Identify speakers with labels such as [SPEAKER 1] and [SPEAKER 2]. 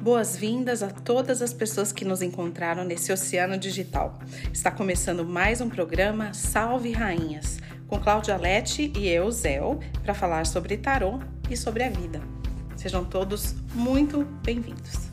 [SPEAKER 1] Boas-vindas a todas as pessoas que nos encontraram nesse oceano digital. Está começando mais um programa Salve Rainhas, com Cláudia Lete e eu, Zéu, para falar sobre tarô e sobre a vida. Sejam todos muito bem-vindos.